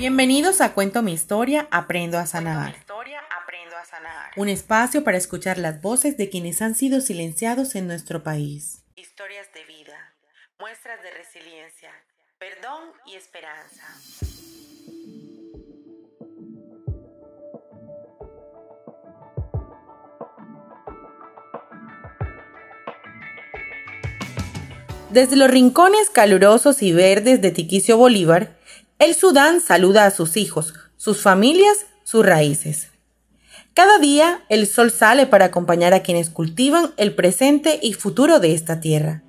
Bienvenidos a Cuento mi historia, aprendo a sanar. Un espacio para escuchar las voces de quienes han sido silenciados en nuestro país. Historias de vida, muestras de resiliencia, perdón y esperanza. Desde los rincones calurosos y verdes de Tiquicio Bolívar, el Sudán saluda a sus hijos, sus familias, sus raíces. Cada día el sol sale para acompañar a quienes cultivan el presente y futuro de esta tierra.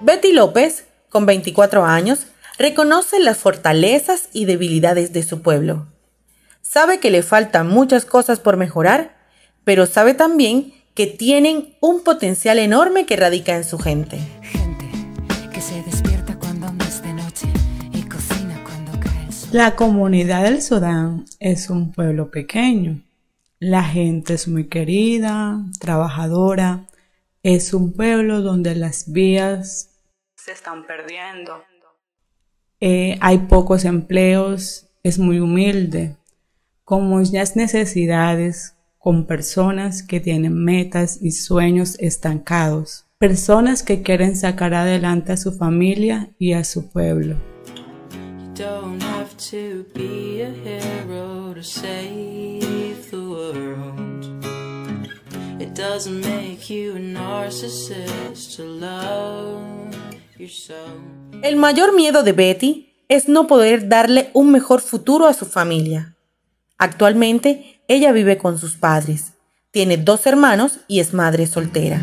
Betty López, con 24 años, reconoce las fortalezas y debilidades de su pueblo. Sabe que le faltan muchas cosas por mejorar, pero sabe también que tienen un potencial enorme que radica en su gente. que se despierta cuando noche y cocina cuando La comunidad del Sudán es un pueblo pequeño. La gente es muy querida, trabajadora. Es un pueblo donde las vías se están perdiendo. Eh, hay pocos empleos, es muy humilde, con muchas necesidades, con personas que tienen metas y sueños estancados, personas que quieren sacar adelante a su familia y a su pueblo. El mayor miedo de Betty es no poder darle un mejor futuro a su familia. Actualmente ella vive con sus padres, tiene dos hermanos y es madre soltera.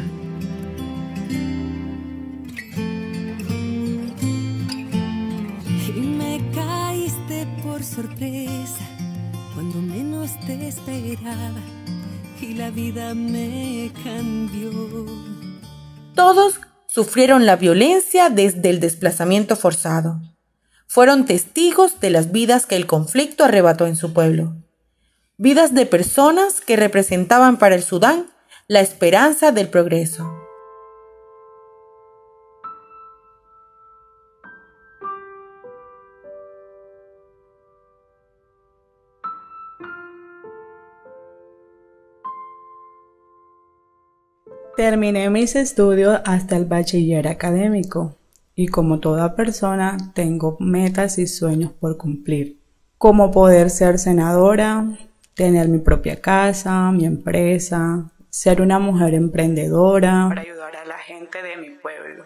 Y me caíste por sorpresa cuando menos te esperaba y la vida me cambió. Todos sufrieron la violencia desde el desplazamiento forzado. Fueron testigos de las vidas que el conflicto arrebató en su pueblo. Vidas de personas que representaban para el Sudán la esperanza del progreso. Terminé mis estudios hasta el bachiller académico y como toda persona tengo metas y sueños por cumplir, como poder ser senadora, tener mi propia casa, mi empresa, ser una mujer emprendedora para ayudar a la gente de mi pueblo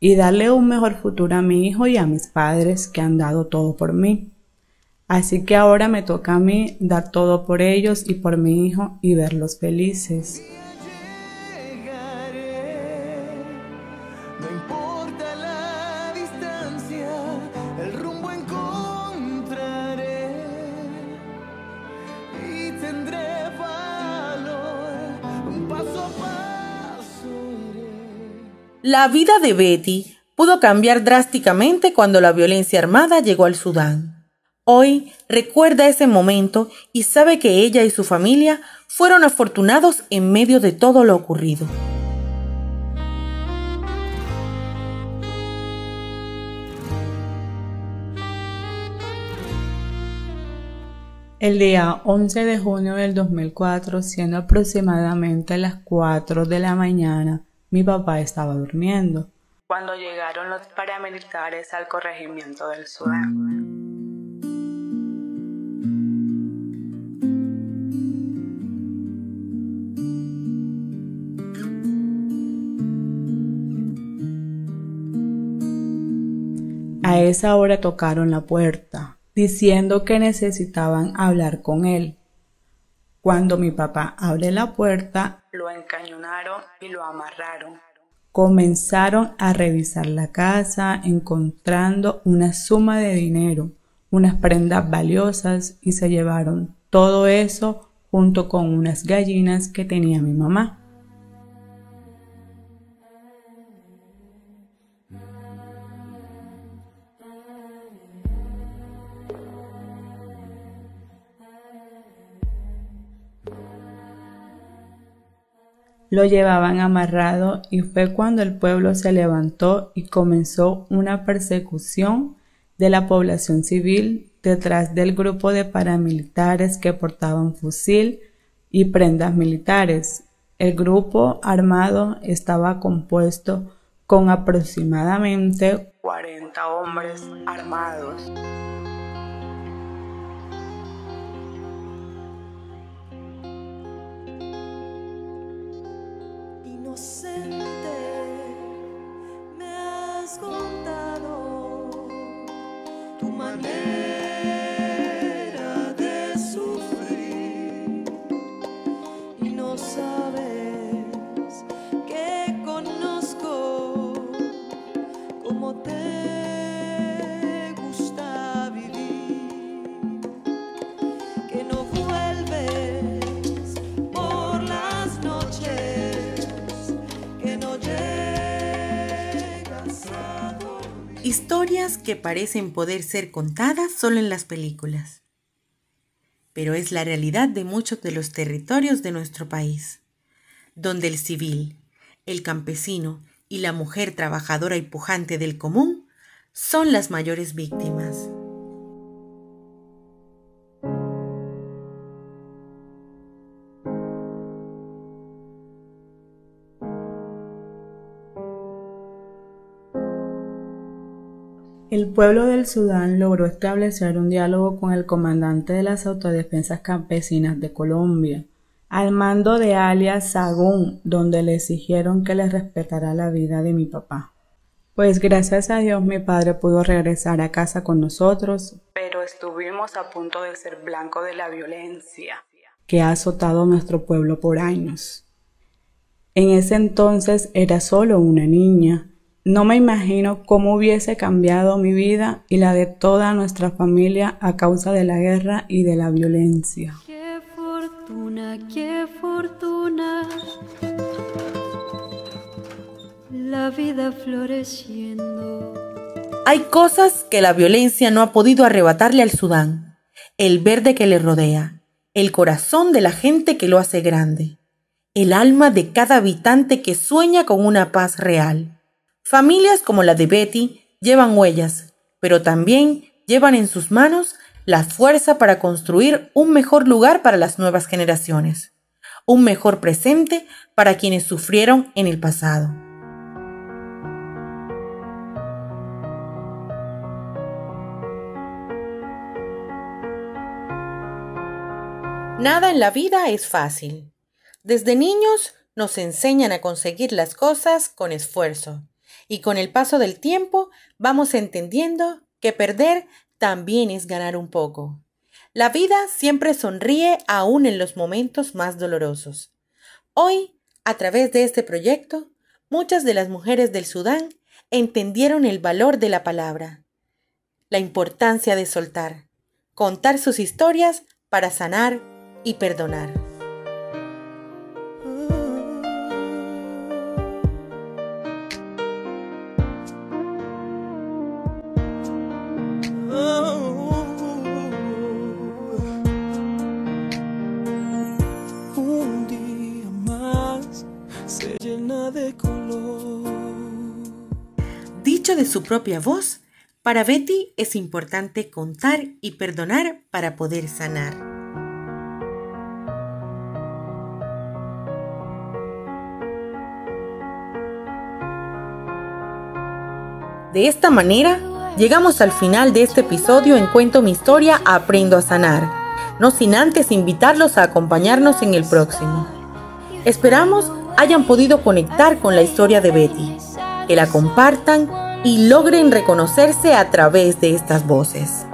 y darle un mejor futuro a mi hijo y a mis padres que han dado todo por mí. Así que ahora me toca a mí dar todo por ellos y por mi hijo y verlos felices. La vida de Betty pudo cambiar drásticamente cuando la violencia armada llegó al Sudán. Hoy recuerda ese momento y sabe que ella y su familia fueron afortunados en medio de todo lo ocurrido. El día 11 de junio del 2004, siendo aproximadamente las 4 de la mañana, mi papá estaba durmiendo. Cuando llegaron los paramilitares al corregimiento del Sudán. A esa hora tocaron la puerta, diciendo que necesitaban hablar con él. Cuando mi papá abre la puerta, lo encañonaron y lo amarraron. Comenzaron a revisar la casa, encontrando una suma de dinero, unas prendas valiosas y se llevaron todo eso junto con unas gallinas que tenía mi mamá. Lo llevaban amarrado y fue cuando el pueblo se levantó y comenzó una persecución de la población civil detrás del grupo de paramilitares que portaban fusil y prendas militares. El grupo armado estaba compuesto con aproximadamente 40 hombres armados. has contado tu manera. Historias que parecen poder ser contadas solo en las películas. Pero es la realidad de muchos de los territorios de nuestro país, donde el civil, el campesino y la mujer trabajadora y pujante del común son las mayores víctimas. El pueblo del Sudán logró establecer un diálogo con el comandante de las autodefensas campesinas de Colombia, al mando de alias Sagún, donde le exigieron que les respetara la vida de mi papá. Pues gracias a Dios mi padre pudo regresar a casa con nosotros, pero estuvimos a punto de ser blanco de la violencia que ha azotado nuestro pueblo por años. En ese entonces era solo una niña, no me imagino cómo hubiese cambiado mi vida y la de toda nuestra familia a causa de la guerra y de la violencia. Qué fortuna, qué fortuna. La vida floreciendo. Hay cosas que la violencia no ha podido arrebatarle al Sudán. El verde que le rodea, el corazón de la gente que lo hace grande, el alma de cada habitante que sueña con una paz real. Familias como la de Betty llevan huellas, pero también llevan en sus manos la fuerza para construir un mejor lugar para las nuevas generaciones, un mejor presente para quienes sufrieron en el pasado. Nada en la vida es fácil. Desde niños nos enseñan a conseguir las cosas con esfuerzo y con el paso del tiempo vamos entendiendo que perder también es ganar un poco. La vida siempre sonríe aún en los momentos más dolorosos. Hoy, a través de este proyecto, muchas de las mujeres del Sudán entendieron el valor de la palabra, la importancia de soltar, contar sus historias para sanar y perdonar. De su propia voz, para Betty es importante contar y perdonar para poder sanar. De esta manera, llegamos al final de este episodio en Cuento mi historia, Aprendo a sanar, no sin antes invitarlos a acompañarnos en el próximo. Esperamos hayan podido conectar con la historia de Betty que la compartan y logren reconocerse a través de estas voces.